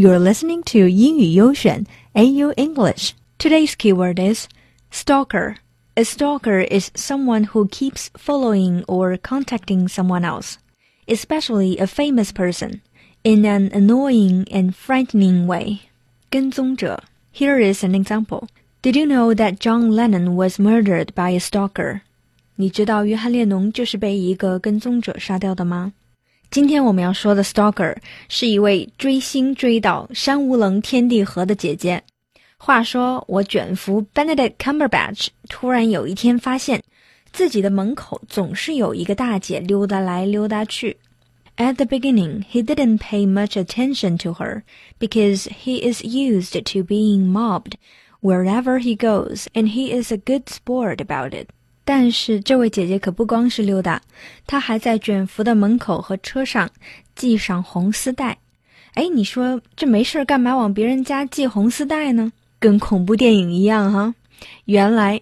You're listening to 英语优选 AU English. Today's keyword is stalker. A stalker is someone who keeps following or contacting someone else, especially a famous person, in an annoying and frightening way. 跟踪者. Here is an example. Did you know that John Lennon was murdered by a stalker? 你知道约翰列侬就是被一个跟踪者杀掉的吗？ 今天我们要说的 stalker 是一位追星追到山无棱天地合的姐姐。话说，我卷福 Benedict Cumberbatch 突然有一天发现，自己的门口总是有一个大姐溜达来溜达去。At the beginning, he didn't pay much attention to her because he is used to being mobbed wherever he goes, and he is a good sport about it. 但是这位姐姐可不光是溜达，她还在卷福的门口和车上系上红丝带。哎，你说这没事干嘛往别人家系红丝带呢？跟恐怖电影一样哈。原来，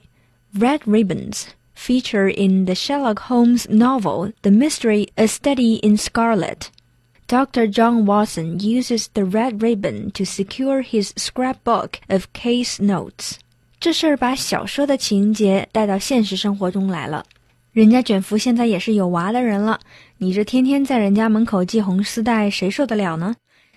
red ribbons feature in the Sherlock Holmes novel The Mystery: A Study in Scarlet. Dr. John Watson uses the red ribbon to secure his scrapbook of case notes. 这事儿把小说的情节带到现实生活中来了。人家卷福现在也是有娃的人了，你这天天在人家门口系红丝带，谁受得了呢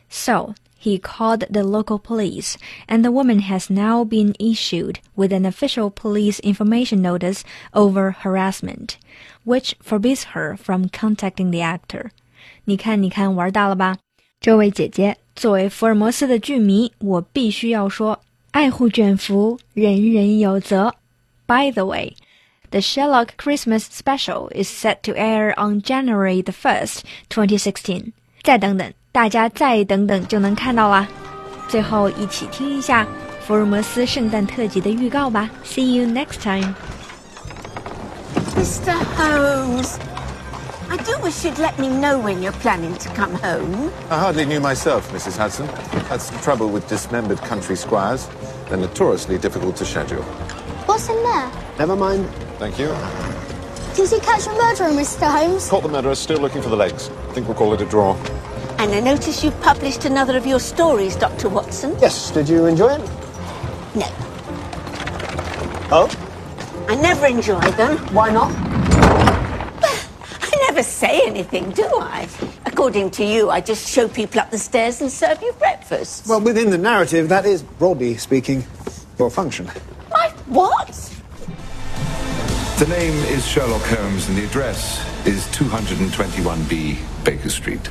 ？So he called the local police, and the woman has now been issued with an official police information notice over harassment, which forbids her from contacting the actor. 你看，你看，玩大了吧？这位姐姐，作为福尔摩斯的剧迷，我必须要说。爱护卷福，人人有责。By the way, the Sherlock Christmas Special is set to air on January the first, 2016. 再等等，大家再等等就能看到啦。最后，一起听一下福尔摩斯圣诞特辑的预告吧。See you next time. Mr. Holmes. I do wish you'd let me know when you're planning to come home. I hardly knew myself, Mrs. Hudson. That's the trouble with dismembered country squires. They're notoriously difficult to schedule. What's in there? Never mind. Thank you. Did you catch a murderer, Mr. Holmes? Caught the murderer, still looking for the legs. I think we'll call it a draw. And I notice you've published another of your stories, Dr. Watson. Yes, did you enjoy it? No, Oh? I never enjoy them. Why not? I never say anything, do I? According to you, I just show people up the stairs and serve you breakfast. Well, within the narrative, that is, broadly speaking, your function. My what? The name is Sherlock Holmes and the address is 221B Baker Street.